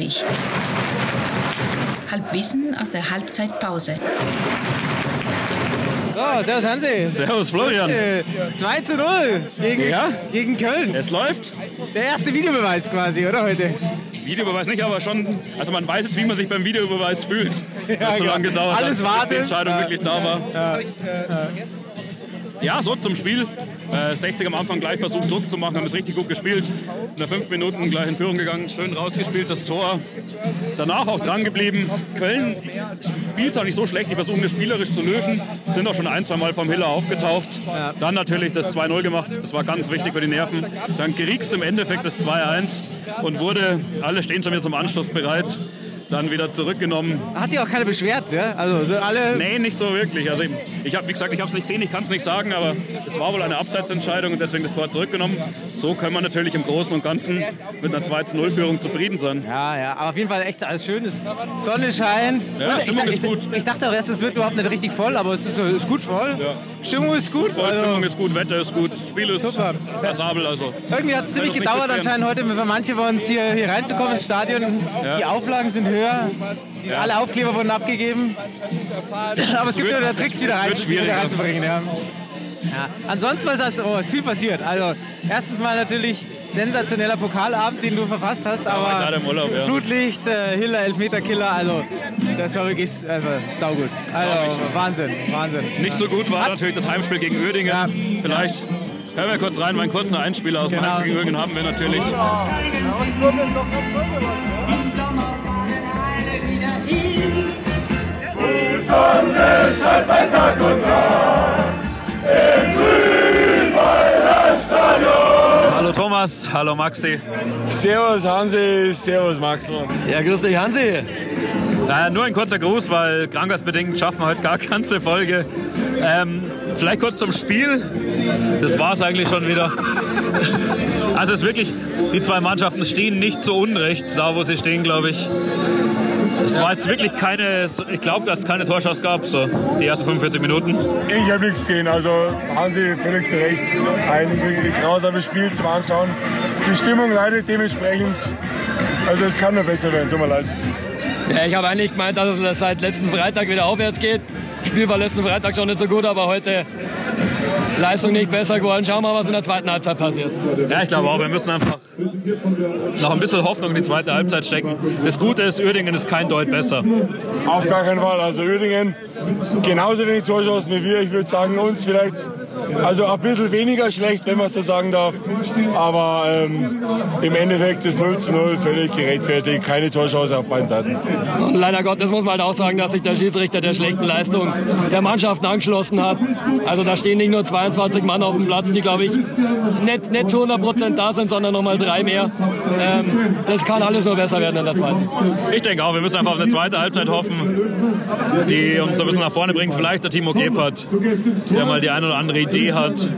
sich. Halbwissen aus der Halbzeitpause. So, servus Hansi. Servus Florian. 2 zu 0 gegen, Ja? gegen Köln. Es läuft. Der erste Videobeweis quasi, oder heute? Videobeweis nicht, aber schon. Also man weiß jetzt, wie man sich beim Videobeweis fühlt. Ja, so genau. lange gedauert Alles hat, bis warten. die Entscheidung Ja. wirklich da war. Ja, so zum Spiel. Äh, 60 am Anfang gleich versucht Druck zu machen, haben es richtig gut gespielt. Nach fünf Minuten gleich in Führung gegangen, schön rausgespielt, das Tor. Danach auch dran geblieben. Köln spielt es auch nicht so schlecht, die versuchen es spielerisch zu lösen. Sind auch schon ein, zwei Mal vom Hiller aufgetaucht. Dann natürlich das 2-0 gemacht, das war ganz wichtig für die Nerven. Dann geriegst im Endeffekt das 2-1 und wurde, alle stehen schon wieder zum Anschluss bereit. Dann wieder zurückgenommen. Hat sich auch keiner beschwert, ja? Also so alle. Nee, nicht so wirklich. Also ich, ich habe, wie gesagt, ich habe es nicht gesehen, ich kann es nicht sagen, aber es war wohl eine Abseitsentscheidung und deswegen das Tor zurückgenommen. So können wir natürlich im Großen und Ganzen mit einer 2-0-Führung zufrieden sein. Ja, ja, aber auf jeden Fall echt alles schön. Es- Sonne scheint. Ja, ich, Stimmung ich, ist gut. Ich, ich dachte auch erst, es wird überhaupt nicht richtig voll, aber es ist, ist gut voll. Ja. Stimmung ist gut. Voll, Also, Stimmung ist gut, Wetter ist gut, Spiel ist Super. passabel. Also. irgendwie hat es ziemlich gedauert anscheinend heute für manche von uns hier, hier reinzukommen ins Stadion. Die Auflagen sind höher. Die, Alle Aufkleber wurden abgegeben. Aber es gibt wird- wieder Tricks, wieder, rein, wieder reinzubringen. Ja. Ja. Ansonsten war es oh, ist viel passiert. Also erstens mal natürlich sensationeller Pokalabend, den du verpasst hast, war aber Urlaub, ja. Flutlicht, äh, Hiller, Elfmeterkiller, also das war wirklich also, saugut. Also Wahnsinn, Wahnsinn. Nicht so gut war natürlich das Heimspiel gegen Uerdingen. Ja. Vielleicht hören wir kurz rein, meinen kurzen Einspieler aus dem Genau. Heimspiel gegen Uerdingen haben wir natürlich. Hallo Thomas, hallo Maxi. Servus Hansi, servus Maxl. Ja, grüß dich, Hansi. Naja, nur ein kurzer Gruß, weil krankheitsbedingt schaffen wir heute gar ganze Folge. Ähm, vielleicht kurz zum Spiel. Das war es eigentlich schon wieder. Also es ist wirklich, die zwei Mannschaften stehen nicht so unrecht, da wo sie stehen, glaube ich. Es war jetzt wirklich keine, ich glaube, dass es keine Torschance gab, so die ersten 45 Minuten. Ich habe nichts gesehen, also Hansi völlig zu Recht. Ein wirklich grausames Spiel zum Anschauen. Die Stimmung leidet dementsprechend. Also es kann nur besser werden, tut mir leid. Ja, ich habe eigentlich gemeint, dass es seit letzten Freitag wieder aufwärts geht. Das Spiel war letzten Freitag schon nicht so gut, aber heute Leistung nicht besser geworden. Schauen wir mal, was in der zweiten Halbzeit passiert. Ja, ich glaube auch, wir müssen einfach noch ein bisschen Hoffnung in die zweite Halbzeit stecken. Das Gute ist, Uerdingen ist kein Deut besser. Auf gar keinen Fall. Also Uerdingen genauso wenig Torschancen wie wir. Ich würde sagen, uns vielleicht also ein bisschen weniger schlecht, wenn man es so sagen darf. Aber ähm, im Endeffekt ist 0 zu 0 völlig gerechtfertigt. Keine Torchance auf beiden Seiten. Und leider Gottes muss man halt auch sagen, dass sich der Schiedsrichter der schlechten Leistung der Mannschaften angeschlossen hat. Also da stehen nicht nur 22 Mann auf dem Platz, die glaube ich nicht, nicht zu 100 Prozent da sind, sondern nochmal drei mehr. Ähm, das kann alles nur besser werden in der zweiten. Ich denke auch, wir müssen einfach auf eine zweite Halbzeit hoffen, die uns so ein bisschen nach vorne bringt. Vielleicht der Timo Gebhardt, der mal die eine oder andere Idee hat.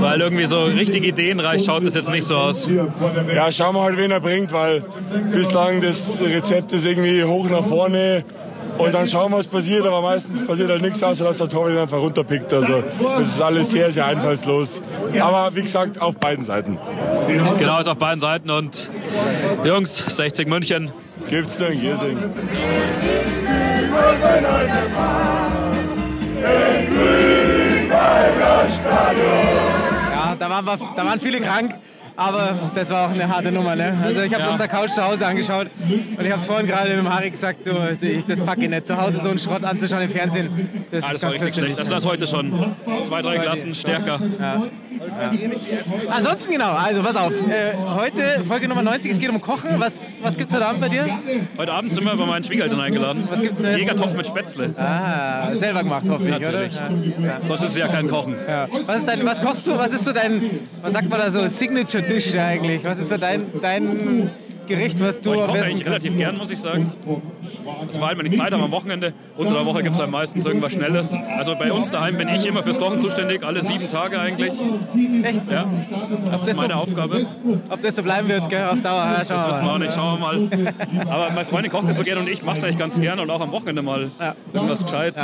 Weil irgendwie so richtig ideenreich schaut es jetzt nicht so aus. Ja, schauen wir halt, wen er bringt, weil bislang das Rezept ist irgendwie hoch nach vorne. Und dann schauen wir, was passiert, aber meistens passiert halt nichts, außer dass der Torwart ihn einfach runterpickt. Also das ist alles sehr, sehr einfallslos. Aber wie gesagt, auf beiden Seiten. Genau, ist auf beiden Seiten. Und Jungs, 60 München, Gibt's nur ein Girsing. Ja, da waren, wir, da waren viele krank, aber das war auch eine harte Nummer. Ne? Also ich habe es Ja. auf der Couch zu Hause angeschaut und ich habe es vorhin gerade mit dem Harry gesagt, du, ich, das packe ich nicht. Zu Hause so einen Schrott anzuschauen im Fernsehen, das ah, ist das war ganz richtig schlecht. fürchterlich. Das war heute schon zwei, drei Klassen stärker. Ansonsten genau, also pass auf. Äh, heute Folge Nummer 90, es geht um Kochen. Was, was gibt es heute Abend bei dir? Heute Abend sind wir bei meinen Schwiegereltern eingeladen. Was gibt's denn? Jägertopf mit Spätzle. Ah, selber gemacht, hoffe ich, Natürlich. oder? Ja. Sonst ist es ja kein Kochen. Ja. Was, ist dein, was kochst du? Was ist so dein, was sagt man da so, Signature Dish eigentlich? Was ist so dein, dein Gericht, was du Ich am koche eigentlich relativ gern, muss ich sagen. Das war halt, wenn ich Zeit habe am Wochenende. Unter der Woche gibt es halt meistens irgendwas Schnelles. Also bei uns daheim bin ich immer fürs Kochen zuständig, alle sieben Tage eigentlich. Echt? Ja, das ist meine so- Aufgabe. Ob das so bleiben wird, gell, auf Dauer. Ja, schauen Das wissen wir auch mal. nicht, schauen wir mal. Aber meine Freundin kocht das so gerne und ich mache es eigentlich ganz gerne und auch am Wochenende mal irgendwas Gescheites.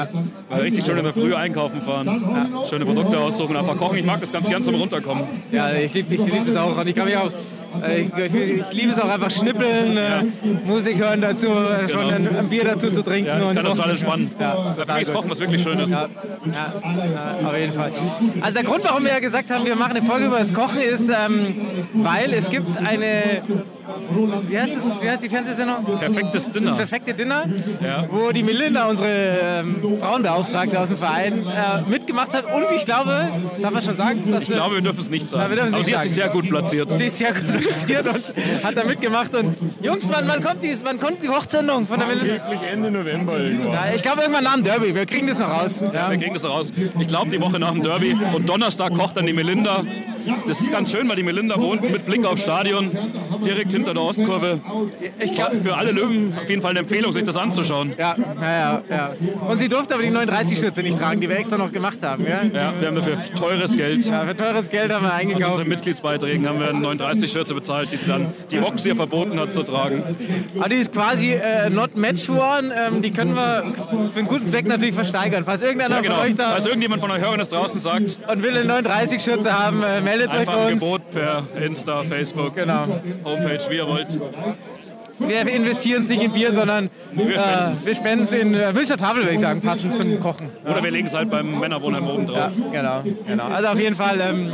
Weil richtig schön in der Früh einkaufen fahren, schöne Produkte aussuchen, einfach kochen. Ich mag das ganz gern zum Runterkommen. Ja, ich liebe ich lieb das auch. Und ich kann mich auch, äh, ich, ich, ich liebe es auch einfach noch schnippeln, äh, Musik hören dazu, äh, schon Genau. ein, ein Bier dazu zu trinken. Ja, und kann total entspannen. Ja, ist Kochen was wirklich Schönes. Ja, ja, ja, auf jeden Fall. Also der Grund, warum wir ja gesagt haben, wir machen eine Folge über das Kochen, ist, ähm, weil es gibt eine, wie heißt, das, wie heißt die Fernsehsendung? Perfektes Dinner. Das perfekte Dinner, Ja. wo die Melinda, unsere ähm, Frauenbeauftragte aus dem Verein, äh, mitgemacht hat. Und ich glaube, darf man schon sagen, dass Ich glaube, wir dürfen es nicht sagen. wir dürfen es Aber sie hat sich sagen. sehr gut platziert. sie ist sehr gut platziert und hat da mitgemacht. Und Jungs, wann, wann, kommt, die, wann kommt die Hochsendung von der Melinda? Wirklich Ende November irgendwann. Ja, ich glaube irgendwann nach dem Derby. Wir kriegen das noch raus. Ja. Wir kriegen das raus. Ich glaube, die Woche nach dem Derby. Und Donnerstag kocht dann die Melinda. Das ist ganz schön, weil die Melinda wohnt mit Blick aufs Stadion, direkt hinter der Ostkurve. Ich glaube, für alle Löwen auf jeden Fall eine Empfehlung, sich das anzuschauen. Ja, ja, ja. Und sie durfte aber die 39-Schürze nicht tragen, die wir extra noch gemacht haben. Ja? Ja, wir haben dafür teures Geld. Ja, für teures Geld haben wir eingekauft. unseren Mitgliedsbeiträgen haben wir eine 39-Schürze bezahlt, die sie dann die Rox ihr verboten hat zu tragen. Aber die ist quasi äh, not match worn. Ähm, die können wir für einen guten Zweck natürlich versteigern. Falls irgendeiner Ja, genau. von euch da Falls irgendjemand von euch Hörern das draußen sagt, und will eine 39-Schürze haben, äh, meldet euch einfach bei ein uns. Gebot per Insta, Facebook, Genau. Homepage, wie ihr wollt. Wir investieren es nicht in Bier, sondern Wir äh, spenden es in äh, Münchner Tafel, würde ich sagen, passend zum Kochen. Oder wir legen es halt beim Männerwohnheim oben drauf. Ja, genau, genau. Also auf jeden Fall ähm,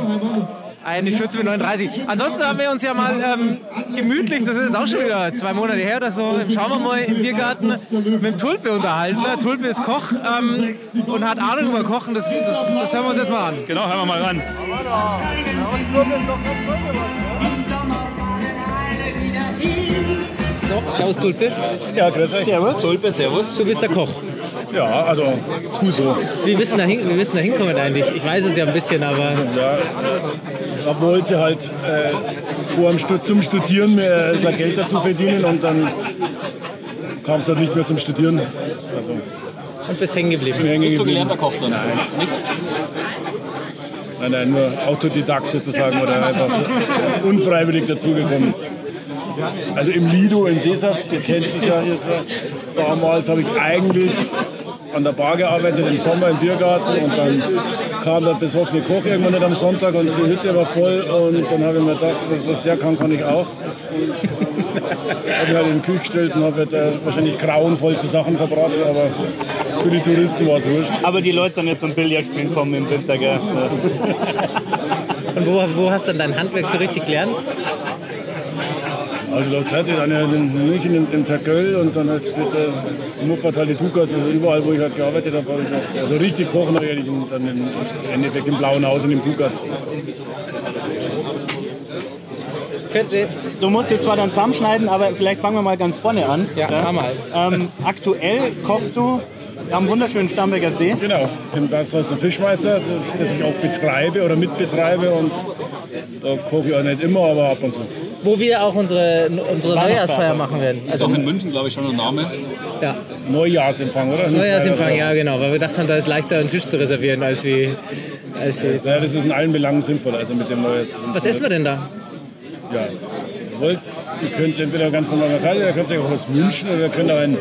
eine Schürze mit 39. Ansonsten haben wir uns ja mal ähm, gemütlich, das ist auch schon wieder zwei Monate her oder so, schauen wir mal im Biergarten mit dem Tulpe unterhalten. Der Tulpe ist Koch ähm, und hat Ahnung über Kochen. Das, das, das hören wir uns jetzt mal an. Genau, hören wir mal ran. Servus Tulpe. Ja, grüß euch. Servus. Tulpe, servus. Du bist der Koch. Ja, also tu so. Wie bist du da, hin, wie bist du da hinkommen eigentlich? Ich weiß es ja ein bisschen, aber Ja, man wollte halt äh, vor dem Stud zum Studieren mehr da Geld dazu verdienen und dann kam es halt nicht mehr zum Studieren. Also und bist hängen geblieben. hängen Bist du gelernter Koch dann? Nicht? Nein, nein, nur Autodidakt sozusagen oder einfach unfreiwillig dazugekommen. Also im Lido in Seesat, ihr kennt es ja jetzt. Damals habe ich eigentlich an der Bar gearbeitet, im Sommer im Biergarten und dann kam der besoffene Koch irgendwann nicht am Sonntag und die Hütte war voll und dann habe ich mir gedacht, was, was der kann, kann ich auch. Und habe mich halt in den Kühl gestellt und habe halt, äh, wahrscheinlich grauenvollste Sachen verbraten, aber für die Touristen war es wurscht. Aber die Leute sind jetzt zum Billardspielen kommen im Winter, gell? Und wo, wo hast du dann dein Handwerk so richtig gelernt? Also da Zeit in, in München in, in Tergöll und dann halt später in Muppertal die Tukas, also überall wo ich halt gearbeitet habe, habe ich noch, also richtig kochen habe ich eigentlich dann im Endeffekt im Blauen Haus und im Tukas. Du musst jetzt zwar dann zusammenschneiden, aber vielleicht fangen wir mal ganz vorne an. Ja, mach mal. Ähm, aktuell kochst du am wunderschönen Starnberger See. Genau, im Gasthaus der Fischmeister, das, das ich auch betreibe oder mitbetreibe und da koche ich auch nicht immer, aber ab und zu. Wo wir auch unsere, unsere Neujahrsfeier machen werden. Ist auch in München, glaube ich, schon ein Name. Ja, Neujahrsempfang, oder? Neujahrsempfang, ja genau, weil wir dachten, da ist leichter einen Tisch zu reservieren als wie... Als wie Ja, das ist in allen Belangen sinnvoll, also mit dem Neues. was essen wir denn da? Ja, wollt, ihr könnt entweder ganz normal Hause, ihr könnt euch auch was wünschen oder ihr könnt auch ein,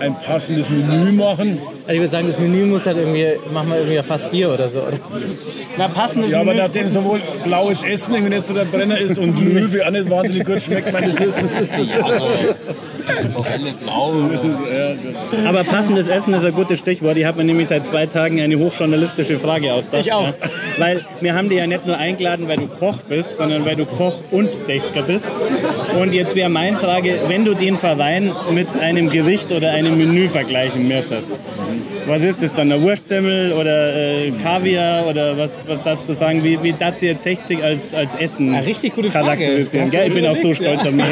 ein passendes Menü machen. Also ich würde sagen, das Menü muss halt irgendwie, machen wir irgendwie fast Bier oder so. Oder? Na, passendes Ja, aber Menü. nachdem sowohl blaues Essen irgendwie nicht so der Brenner ist und Löwe auch nicht wahnsinnig gut schmeckt, meine das ist, das ist Forelle blau. Aber passendes Essen ist ein gutes Stichwort. Ich habe mir nämlich seit zwei Tagen eine hochjournalistische Frage ausgedacht. Ich auch. Ja. Weil wir haben dich ja nicht nur eingeladen, weil du Koch bist, sondern weil du Koch und 60er bist. Und jetzt wäre meine Frage, wenn du den Verein mit einem Gericht oder einem Menü vergleichen müsstest. Was ist das dann? Eine Wurstsemmel oder äh, Kaviar oder was, was darfst du sagen? Wie, wie darfst du jetzt 60 als, als Essen Eine richtig gute Frage. charakterisieren? Gell? Ich bin auch so stolz auf mich.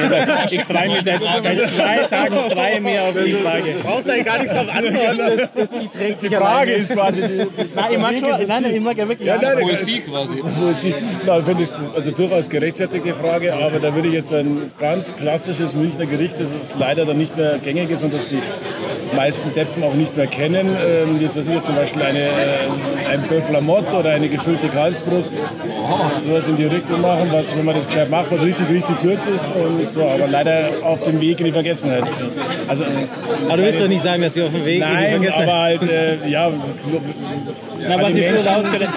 Ich freue mich seit, seit zwei Tagen frei mehr auf die Frage. brauchst eigentlich gar nichts drauf antworten, das, das, die trägt sich die Frage ist quasi die, Nein, ich mag schon, nein, nein, ich mag ja wirklich. ja, nein, Poesie quasi. Poesie. Na, finde ich also durchaus gerechtfertigte Frage, aber da würde ich jetzt ein ganz klassisches Münchner Gericht, das ist leider dann nicht mehr gängig ist und das die meisten Deppen auch nicht mehr kennen. Ähm, jetzt weiß ich jetzt zum Beispiel eine, äh, ein Bœuf la Motte oder eine gefüllte Kalbsbrust. Sowas in die Richtung machen, was, wenn man das gescheit macht, was richtig, richtig kurz ist. Und so, aber leider auf dem Weg in die Vergessenheit. Also, äh, Aber du willst doch nicht sagen, dass sie auf dem Weg in die Nein, Vergessenheit... aber halt, äh, ja, Na, was Menschen-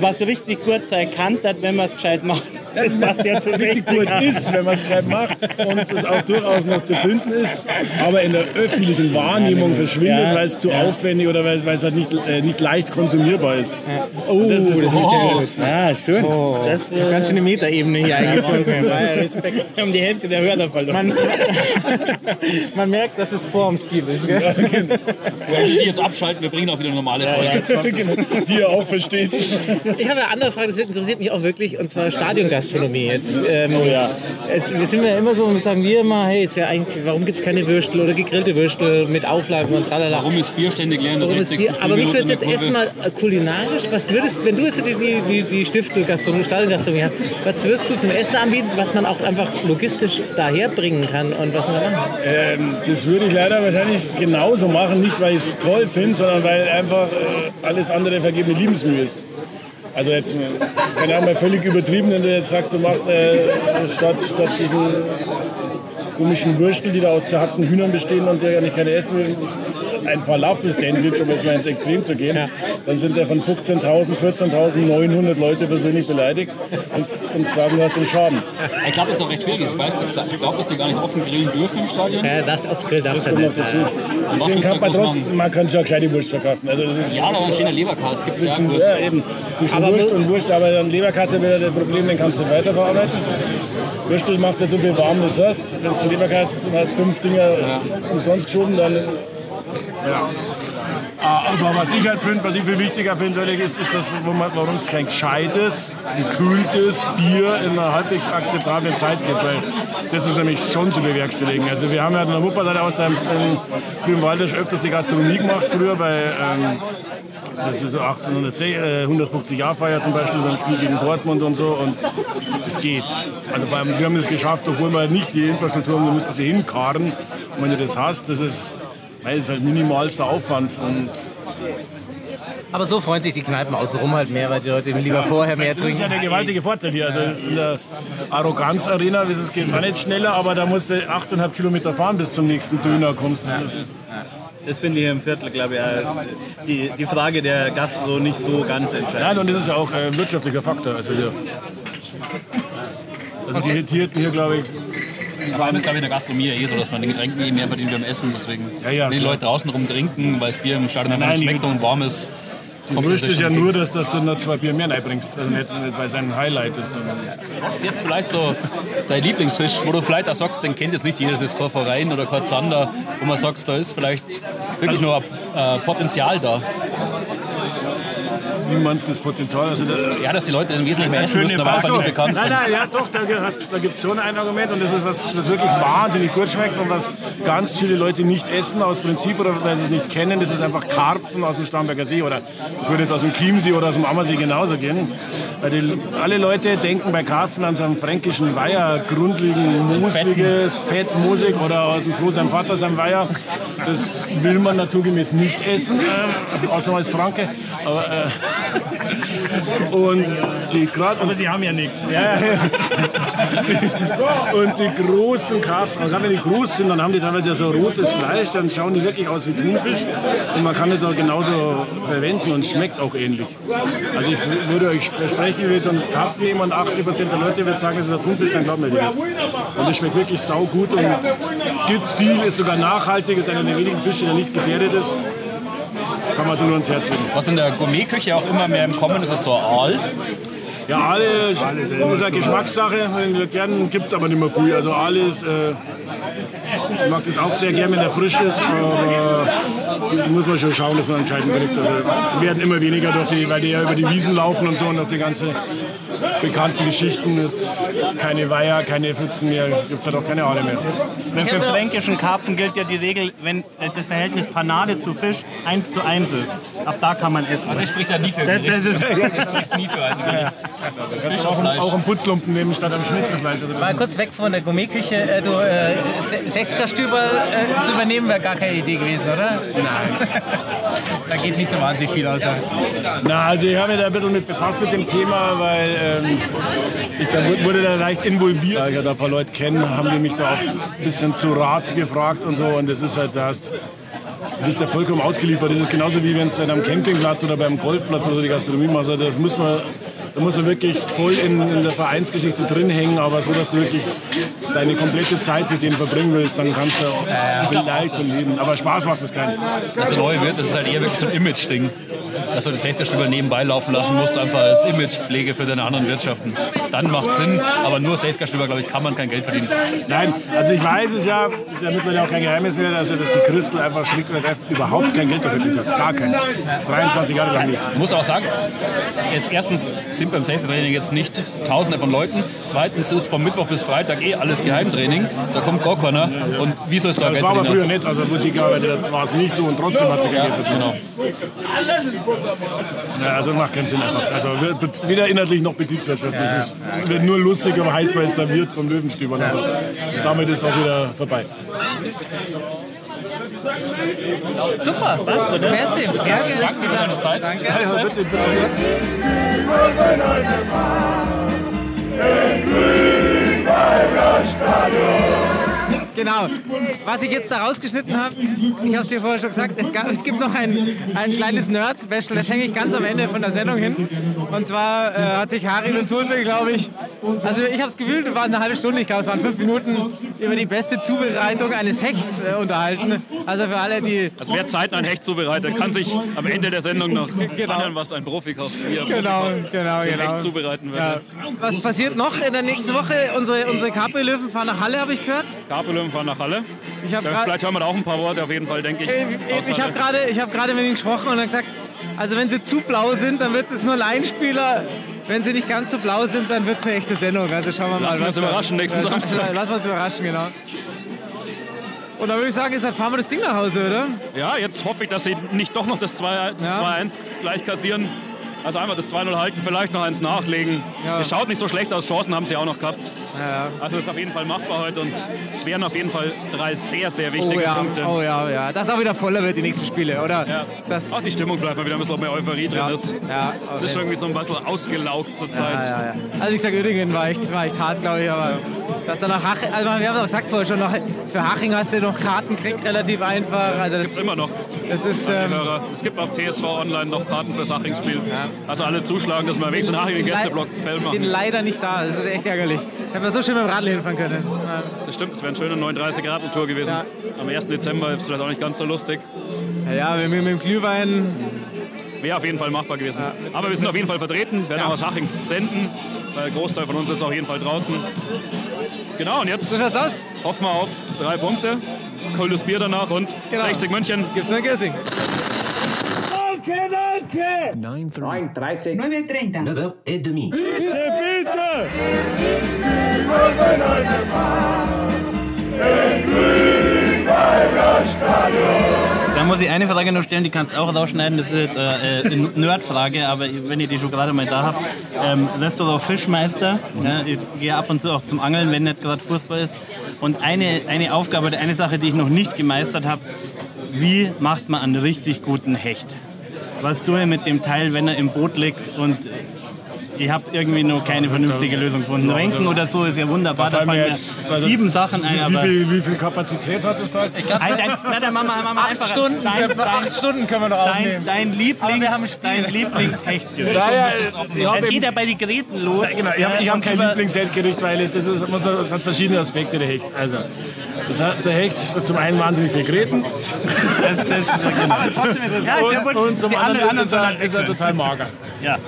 was richtig gut erkannt hat, wenn man es gescheit macht. Das macht der zu richtig gut ist, wenn man es gescheit macht und es auch durchaus noch zu finden ist, aber in der öffentlichen Wahrnehmung verschwindet, Ja. weil es zu aufwendig oder weil, weil es halt nicht, äh, nicht leicht konsumierbar ist. Oh, das ist, das ist sehr gut. Ja, schön. Das, äh, Ganz schöne Metaebene hier eingezogen. ja, Respekt. Wir haben die Hälfte der Hörer verloren. Man, man merkt, dass es vor dem Spiel ist. Gell? Wenn die jetzt abschalten, wir bringen auch wieder eine normale Folge. Genau, die ihr auch versteht. Ich habe eine andere Frage, das interessiert mich auch wirklich, und zwar Stadiongastronomie. Jetzt, ähm, Oh ja. jetzt, wir sind ja immer so, sagen wir immer, hey, jetzt eigentlich, warum gibt es keine Würstel oder gegrillte Würstel mit Auflagen und tralala. Warum ist Bier ständig leer in der Warum ist 60. Bier? Aber mich würde jetzt erstmal äh, kulinarisch, was würdest, wenn du jetzt die, die, die, Stiftelgastronomie, Stadiongastronomie hast, was würdest du zum Essen anbieten, was man auch einfach logistisch daherbringen kann und was man da machen? Ähm, das würde ich leider wahrscheinlich genauso machen, nicht weil ich es toll finde, sondern weil einfach äh, alles andere vergebene Liebensmühe ist. Also jetzt, keine Ahnung, völlig übertrieben, wenn du jetzt sagst, du machst äh, statt, statt diesen komischen Würstel, die da aus zerhackten Hühnern bestehen und der ja nicht keine essen will, ein Falafel-Sandwich, um jetzt mal ins Extrem zu gehen, dann sind ja von 15.000, 14.900 Leute persönlich beleidigt und, und sagen, du hast einen Schaden. Ich glaube, das ist auch recht schwierig. Ich glaube, dass die gar nicht offen grillen dürfen im Stadion. Ja, das auf Grill darfst du Kommt noch nicht. dazu. was Deswegen kann man trotzdem, man kann schon gescheite Wurst verkaufen. Also das ist Ja, da steht der Leberkas. Gibt es ja ja, eben, zwischen Aber Wurst und Wurst, aber dann Leberkasse wäre das Problem, den kannst du weiterverarbeiten. Würstel macht nicht so viel warm, du hast. Wenn du Leberkasse du hast fünf Dinger umsonst geschoben, dann. Ja. Ah, Aber was ich halt finde, was ich viel wichtiger finde, ist, ist das, warum es kein gescheites, gekühltes Bier in einer halbwegs akzeptablen Zeit gibt. Weil das ist nämlich schon zu bewerkstelligen. Also wir haben ja in der Wuppertal aus dem Grünwaldisch öfters die Gastronomie gemacht, früher bei ähm, das ist so 1810, äh, 150 Jahr Feier zum Beispiel beim Spiel gegen Dortmund und so und es geht. Also wir haben es geschafft, obwohl wir nicht die Infrastruktur haben, wir müssen sie hinkarren. Und wenn du das hast, das ist, das ist halt minimalster Aufwand und Aber so freuen sich die Kneipen außenrum halt mehr, weil die Leute lieber vorher mehr das ist ja trinken. der gewaltige Vorteil hier. Also in der Arroganz-Arena geht es auch nicht schneller, aber da musst du 8,5 Kilometer fahren bis zum nächsten Döner kommst. Das finde ich im Viertel, glaube ich, die, die Frage der Gastro nicht so ganz entscheidend. Nein, und das ist ja auch ein wirtschaftlicher Faktor. Also hier. Also die Hirten hier, glaube ich, Vor allem ist, glaube ich, in der Gastronomie eh so, dass man den Getränken eh mehr verdient wie am Essen. Deswegen, Ja, ja, wenn die klar. Leute draußen rum trinken, weil das Bier im Stadion einfach nicht schmeckt und warm ist, kommt Wurscht ist ja nur, dass, dass du noch zwei Bier mehr reinbringst. Also nicht, nicht weil es ein Highlight ist. Was ist jetzt vielleicht so dein Lieblingsfisch, wo du vielleicht auch sagst, den kennt jetzt nicht jeder, das ist kein Verein oder kein Zander, wo man sagt, da ist vielleicht wirklich Also- noch äh, Potenzial da. Du das Potenzial? Also da, Ja, dass die Leute im Wesentlichen mehr essen müssen, aber Ach einfach nicht bekannt Nein, sind. nein, ja doch, da, gibt es schon ein Argument und das ist was, was wirklich wahnsinnig gut schmeckt und was ganz viele Leute nicht essen aus Prinzip oder weil sie es nicht kennen. Das ist einfach Karpfen aus dem Starnberger See oder das würde jetzt aus dem Chiemsee oder aus dem Ammersee genauso gehen. Weil die, alle Leute denken bei Karpfen an so einen fränkischen Weiher, grundlegend musliges, Fett, Musik oder aus dem Froh sein Vater sein Weiher. Das will man naturgemäß nicht essen, äh, außer ist Franke. Aber, äh, und die gerade Aber die haben ja nichts. ja. Und die großen Karpfen, gerade wenn die groß sind, dann haben die teilweise ja so rotes Fleisch, dann schauen die wirklich aus wie Thunfisch. Und man kann das auch genauso verwenden und schmeckt auch ähnlich. Also ich würde euch versprechen, ich will so einen Karpfen nehmen und 80% der Leute wird sagen, das ist ein Thunfisch, dann glaubt mir das. Und das schmeckt wirklich saugut und gibt viel, ist sogar nachhaltig, ist einer der wenigen Fische, der nicht gefährdet ist. Kann man so nur ins Herz legen. Was in der Gourmetküche auch immer mehr im Kommen ist, ist so Aal. Ja, alle ist eine Geschmackssache. Gern gibt es aber nicht mehr viel. Also alles, äh, ich mag das auch sehr gern, wenn er frisch ist, aber muss man schon schauen, dass man entscheiden kriegt. Also werden immer weniger, durch die, weil die ja über die Wiesen laufen und so und durch die ganze bekannten Geschichten mit keine Weiher, keine Pfützen mehr, gibt es halt auch keine Aale mehr. Wenn für fränkischen Karpfen gilt ja die Regel, wenn äh, das Verhältnis Panade zu Fisch 1 zu 1 ist. Ab da kann man essen. Das spricht ja nie für ein Das, Gericht. das ist, Das spricht nie für ein Gericht. Fisch Auch, Fleisch. auch einen Putzlumpen nehmen statt am Schnitzelfleisch. Also Mal kurz weg von der Gourmetküche. Äh, du, äh, 60er-Stüber äh, zu übernehmen, wäre gar keine Idee gewesen, oder? Nein. Da geht nicht so wahnsinnig viel außer. Na, also ich habe mich da ein bisschen mit befasst mit dem Thema, weil ähm, ich da wu- wurde da leicht involviert. Da ich ja da ein paar Leute kenne, haben die mich da auch ein bisschen zu Rat gefragt und so. Und das ist halt, da hast, du bist ja vollkommen ausgeliefert. Das ist genauso wie wenn es dann am Campingplatz oder beim Golfplatz oder die Gastronomie machst. Also Das muss man Da muss man wirklich voll in, in der Vereinsgeschichte drin hängen, aber so, dass du wirklich deine komplette Zeit mit denen verbringen willst, dann kannst du vielleicht von leben. Aber Spaß macht es keinen. Was der neue wird, das ist halt eher wirklich so ein Image-Ding. Dass du das Sechsgastüber nebenbei laufen lassen musst, einfach als Imagepflege für deine anderen Wirtschaften. Dann macht Sinn, aber nur Sechsgastüber, glaube ich, kann man kein Geld verdienen. Nein, also ich weiß es ja, ist ja mittlerweile auch kein Geheimnis mehr, dass, dass die Crystal einfach schlicht und ergreifend überhaupt kein Geld verdient hat. Gar keins. 23 Jahre lang nicht. Ich muss auch sagen, es, erstens sind beim Sechsgastüber-Training jetzt nicht Tausende von Leuten. Zweitens ist vom Mittwoch bis Freitag eh alles Geheimtraining. Da kommt gar keiner. Und wie soll es da Das Geld war aber früher nicht, also muss ich gearbeitet hat, war es nicht so und trotzdem hat sie kein Geld verdient. Genau. Ja, also macht keinen Sinn einfach. Also weder inhaltlich noch betriebswirtschaftlich. Es wird nur lustig, aber Heißmeister wird vom Löwenstüber. Damit ist auch wieder vorbei. Super. Passt, oder? Merci. Gerne. Danke für deine Zeit. Danke. Ja, ja, bitte, bitte. Genau. Was ich jetzt da rausgeschnitten habe, ich habe es dir vorher schon gesagt, es, gab, es gibt noch ein, ein kleines Nerd-Special, das hänge ich ganz am Ende von der Sendung hin. Und zwar äh, hat sich Harry und Thunberg, glaube ich, also ich habe es gefühlt, es war eine halbe Stunde, ich glaube es waren fünf Minuten, über die beste Zubereitung eines Hechts äh, unterhalten. Also für alle, die... Also wer zeitnah ein Hecht zubereitet, kann sich am Ende der Sendung noch anhören, was ein Profikoch hier Genau, genau, genau. Hecht zubereiten Ja. würde. Was passiert noch in der nächsten Woche? Unsere, unsere Capri-Löwen fahren nach Halle, habe ich gehört. Capelum fahren nach Halle. Ich Ja, gerade... Vielleicht hören wir da auch ein paar Worte, auf jeden Fall, denke ich. Ich, ich, habe gerade hab mit ihnen gesprochen und dann gesagt, also wenn sie zu blau sind, dann wird es nur ein Einspieler. Wenn sie nicht ganz so blau sind, dann wird es eine echte Sendung. Also schauen wir mal. Lassen wir uns da- überraschen nächsten Ja, Samstag. Lassen wir uns überraschen, genau. Und dann würde ich sagen, jetzt fahren wir das Ding nach Hause, oder? Ja, jetzt hoffe ich, dass sie nicht doch noch das 2-1 gleich kassieren. Also einmal das 2-0 halten, vielleicht noch eins nachlegen. Ja. Es schaut nicht so schlecht aus, Chancen haben sie auch noch gehabt. Ja. Also ist auf jeden Fall machbar heute und es wären auf jeden Fall drei sehr, sehr Oh wichtige ja, Punkte. oh ja, ja. Dass auch wieder voller wird, die nächsten Spiele, oder? Ja. Das, Auch die Stimmung vielleicht mal wieder ein bisschen mehr Euphorie drin Ja. ist. Ja, Es ist schon irgendwie so ein bisschen ausgelaugt zur Zeit. Ja, ja, ja. Also wie gesagt, Uerdingen war echt, war echt hart, glaube ich, aber dass dann nach Haching, also wir haben auch gesagt vorher schon, noch, für Haching hast du noch Karten gekriegt, relativ einfach. Also das, Gibt's immer noch. das ist, ähm. Es gibt auf TSV Online noch Karten fürs Haching-Spiel. Also alle zuschlagen, dass wir wenigstens in Haching den Gästeblock bin machen. leider nicht da, das ist echt ärgerlich. Hätten wir so schön mit dem Radl hinfahren können. Ja. Das stimmt, es wäre eine schöne 39 grad tour gewesen. Ja. Am 1. Dezember ist es vielleicht auch nicht ganz so lustig. Ja, mit, mit, mit dem Glühwein, Wäre auf jeden Fall machbar gewesen. Aber wir sind auf jeden Fall vertreten, werden Ja. auch aus Haching senden. Weil der Großteil von uns ist auf jeden Fall draußen. Genau, und jetzt hoffen wir auf drei Punkte. Koldes Bier danach und Genau. 60 München. Gibt's ein Gissing? 9h30. 9.30. 9h30. Da muss ich eine Frage noch stellen, die kannst du auch rausschneiden. Das ist jetzt äh, äh, eine Nerdfrage, aber wenn ihr die schon gerade mal da habt. Ähm, Restaurant Fischmeister. Ja, ich gehe ab und zu auch zum Angeln, wenn nicht gerade Fußball ist. Und eine, eine Aufgabe eine Sache, die ich noch nicht gemeistert habe, wie macht man einen richtig guten Hecht? Was tue ich mit dem Teil, wenn er im Boot liegt und ich habe irgendwie noch keine vernünftige Lösung gefunden. Renken oder so ist ja wunderbar, da fallen mir jetzt, sieben Sachen ein, Wie viel, wie viel Kapazität hat das da? Ein, ein, na, der Mama, Mama Acht einfach, Stunden, dein, können wir- dein, acht Stunden können wir noch dein, aufnehmen. dein Aber Lieblings, wir haben ein Spiel. dein Lieblingshechtgericht. Ja, ja, ich hab Es geht ja bei den Geräten los. Genau, ich habe hab kein Lieblingshechtgericht, weil es, das, ist, muss das hat verschiedene Aspekte, der Hecht. Also, das hat, der Hecht hat zum einen wahnsinnig viel Gräten Das, das, genau. Ist ja und, gut. und zum anderen, anderen ist, er, ist er total mager. Ja.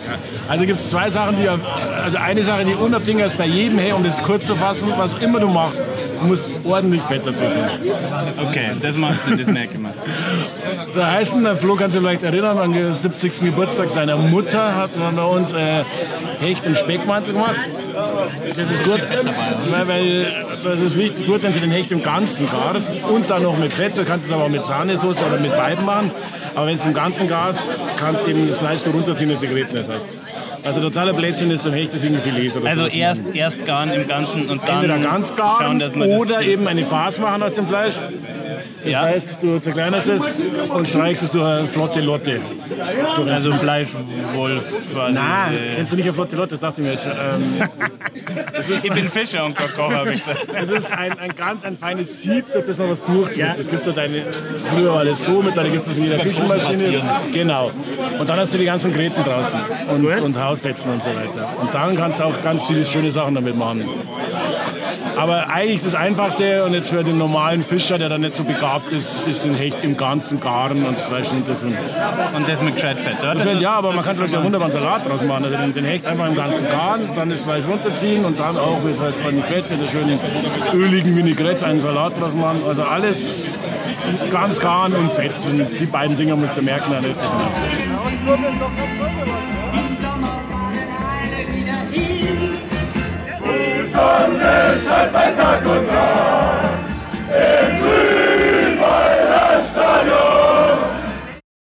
Also gibt es zwei Sachen, die, also eine Sache, die unabdingbar ist bei jedem Hecht, um das kurz zu fassen, was immer du machst, du musst ordentlich Fett dazu tun. Okay, das macht Sinn, das merke ich mal. So heißt der Flo kann sich vielleicht erinnern, an den 70. Geburtstag seiner Mutter hat man bei uns äh, Hecht im Speckmantel gemacht. Das ist gut, weil, weil das ist wichtig, gut, wenn du den Hecht im Ganzen garst und dann noch mit Fett, du kannst es aber auch mit Sahnesoße oder mit beiden machen. Aber wenn du es im Ganzen garst, kannst du eben das Fleisch so runterziehen, dass du Gerät nicht hast. Also totaler Blödsinn ist beim Hecht das irgendwie Filet oder Also erst, erst garen im Ganzen und dann Entweder ganz schauen, garen dass man das oder eben eine Farce machen aus dem Fleisch. Das heißt, du zerkleinerst es und streichst es durch eine flotte Lotte. Durch Also ein- Fleischwolf quasi. Nein, kennst du nicht eine flotte Lotte? Das dachte ich mir jetzt schon. Ähm, ich bin Fischer und Koch, habe ich gesagt. Es ist ein, ein ganz ein feines Sieb, durch das man was durchtut. Es gibt so deine, früher war das so, mittlerweile gibt es in jeder Küchenmaschine. Genau. Und dann hast du die ganzen Gräten draußen und, und Hautfetzen und so weiter. Und dann kannst du auch ganz viele schöne Sachen damit machen. Aber eigentlich das Einfachste und jetzt für den normalen Fischer, der da nicht so begabt ist, ist den Hecht im ganzen garen und das Fleisch tun. Und das mit gescheit Fett, oder? Das wird, ja, aber man kann zum Beispiel einen wunderbaren Salat draus machen. Also den, den Hecht einfach im ganzen garen, dann das Fleisch runterziehen und dann auch mit halt von Fett, mit einer schönen öligen Vinaigrette einen Salat draus machen. Also alles ganz garen und fett. sind Die beiden Dinger musst du merken, dann ist das. Sonne scheint bei Tag und Nacht.